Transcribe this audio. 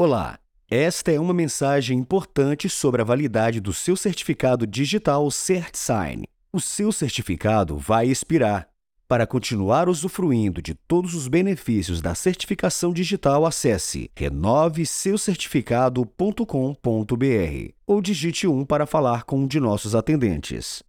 Olá, esta é uma mensagem importante sobre a validade do seu certificado digital CertSign. O seu certificado vai expirar. Para continuar usufruindo de todos os benefícios da certificação digital, acesse renoveseucertificado.com.br ou digite 1 para falar com um de nossos atendentes.